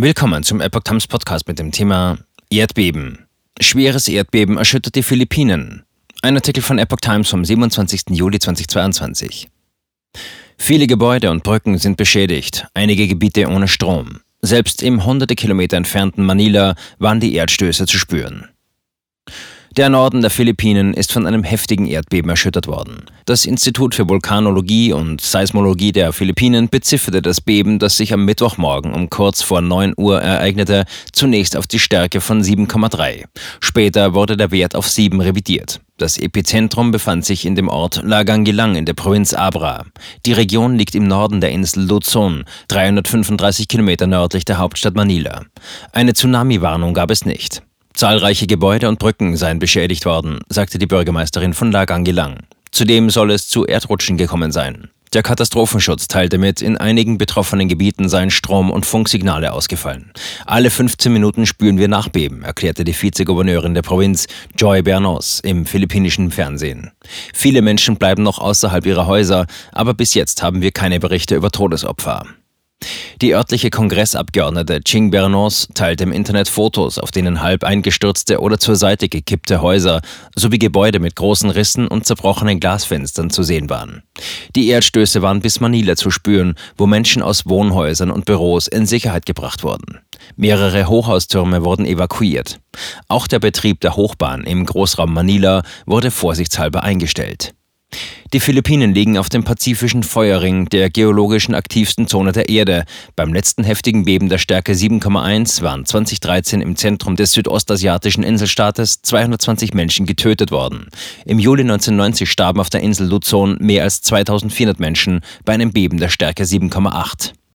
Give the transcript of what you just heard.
Willkommen zum Epoch Times Podcast mit dem Thema Erdbeben. Schweres Erdbeben erschüttert die Philippinen. Ein Artikel von Epoch Times vom 27. Juli 2022. Viele Gebäude und Brücken sind beschädigt, einige Gebiete ohne Strom. Selbst im hunderte Kilometer entfernten Manila waren die Erdstöße zu spüren. Der Norden der Philippinen ist von einem heftigen Erdbeben erschüttert worden. Das Institut für Vulkanologie und Seismologie der Philippinen bezifferte das Beben, das sich am Mittwochmorgen um kurz vor 9 Uhr ereignete, zunächst auf die Stärke von 7,3. Später wurde der Wert auf 7 revidiert. Das Epizentrum befand sich in dem Ort Lagangilang in der Provinz Abra. Die Region liegt im Norden der Insel Luzon, 335 Kilometer nördlich der Hauptstadt Manila. Eine Tsunami-Warnung gab es nicht. Zahlreiche Gebäude und Brücken seien beschädigt worden, sagte die Bürgermeisterin von Lagangilang. Zudem soll es zu Erdrutschen gekommen sein. Der Katastrophenschutz teilte mit, in einigen betroffenen Gebieten seien Strom- und Funksignale ausgefallen. Alle 15 Minuten spüren wir Nachbeben, erklärte die Vizegouverneurin der Provinz, Joy Bernos, im philippinischen Fernsehen. Viele Menschen bleiben noch außerhalb ihrer Häuser, aber bis jetzt haben wir keine Berichte über Todesopfer. Die örtliche Kongressabgeordnete Ching Bernos teilte im Internet Fotos, auf denen halb eingestürzte oder zur Seite gekippte Häuser sowie Gebäude mit großen Rissen und zerbrochenen Glasfenstern zu sehen waren. Die Erdstöße waren bis Manila zu spüren, wo Menschen aus Wohnhäusern und Büros in Sicherheit gebracht wurden. Mehrere Hochhaustürme wurden evakuiert. Auch der Betrieb der Hochbahn im Großraum Manila wurde vorsichtshalber eingestellt. Die Philippinen liegen auf dem pazifischen Feuerring, der geologischen aktivsten Zone der Erde. Beim letzten heftigen Beben der Stärke 7,1 waren 2013 im Zentrum des südostasiatischen Inselstaates 220 Menschen getötet worden. Im Juli 1990 starben auf der Insel Luzon mehr als 2400 Menschen bei einem Beben der Stärke 7,8.